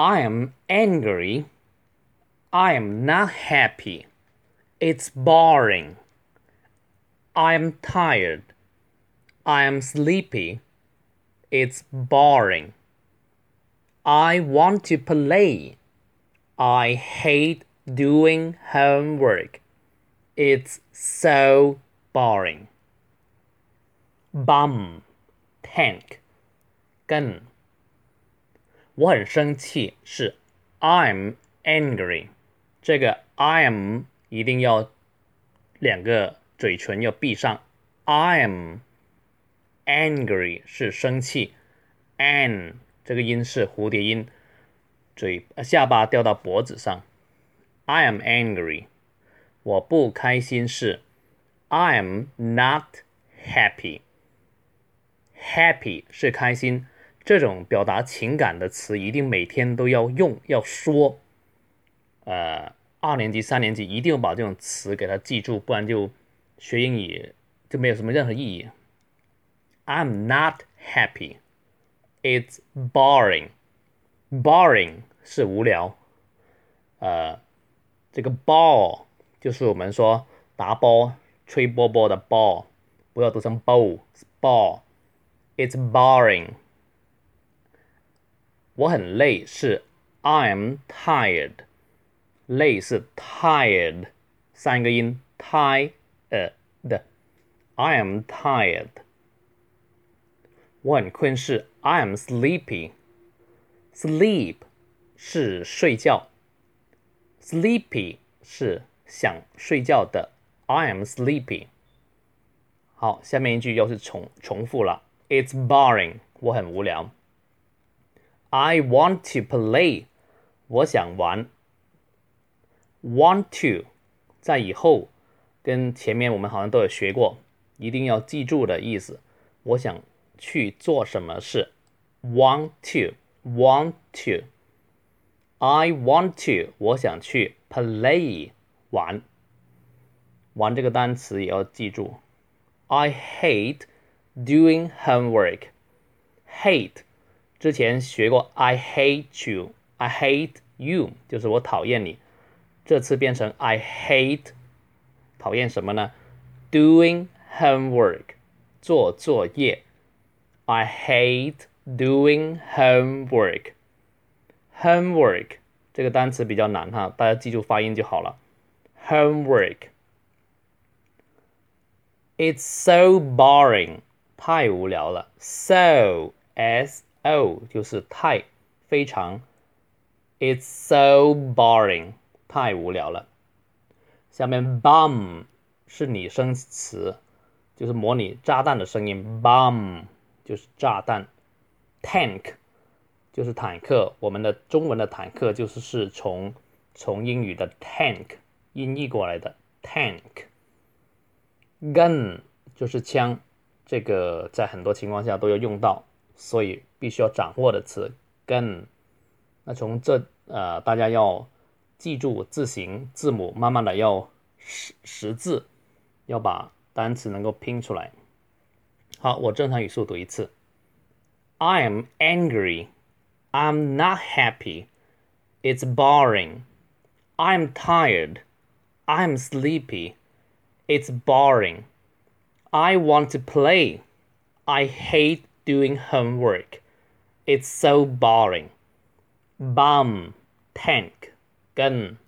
I am angry. I am not happy. It's boring. I am tired. I am sleepy. It's boring. I want to play. I hate doing homework. It's so boring. Bomb, tank, gun。我很生气是 I'm angry，这个 I'm 一定要两个嘴唇要闭上。I'm angry 是生气，an 这个音是蝴蝶音，嘴下巴掉到脖子上。I'm angry，我不开心是 I'm not happy。Happy 是开心，这种表达情感的词一定每天都要用要说。呃，二年级、三年级一定要把这种词给它记住，不然就学英语就没有什么任何意义。I'm not happy. It's boring. Boring 是无聊。呃，这个 ball 就是我们说打波、吹波波的 ball，不要读成 bow，ball. It's boring。我很累是 I'm tired。累是 tired，三个音 tired。I am tired。我很困是 I am sleepy。sleep 是睡觉，sleepy 是想睡觉的。I am sleepy。好，下面一句又是重重复了。It's boring，我很无聊。 I want to play，我想玩。Want to，在以后跟前面我们好像都有学过，一定要记住的意思。我想去做什么事？Want to，want to。I want to，我想去 play 玩。玩这个单词也要记住。I hate。doing homework. Hate 之前学过，I hate you, I hate you，就是我讨厌你。这次变成 I hate，讨厌什么呢？Doing homework，做作业。I hate doing homework。Homework 这个单词比较难哈，大家记住发音就好了。Homework。It's so boring. 太无聊了，so s Oh，就是太非常，it's so boring，太无聊了。下面 bomb 是拟声词，就是模拟炸弹的声音，bomb 就是炸弹，tank 就是坦克，我们的中文的坦克就是是从从英语的 tank 音译过来的 tank，gun 就是枪。这个在很多情况下都要用到，所以必须要掌握的词 gun。那从这呃，大家要记住字形字母，慢慢的要识识字，要把单词能够拼出来。好，我正常语速读一次：I am angry. I'm not happy. It's boring. I'm tired. I'm sleepy. It's boring. I want to play. I hate doing homework. It's so boring. Bomb, tank, gun.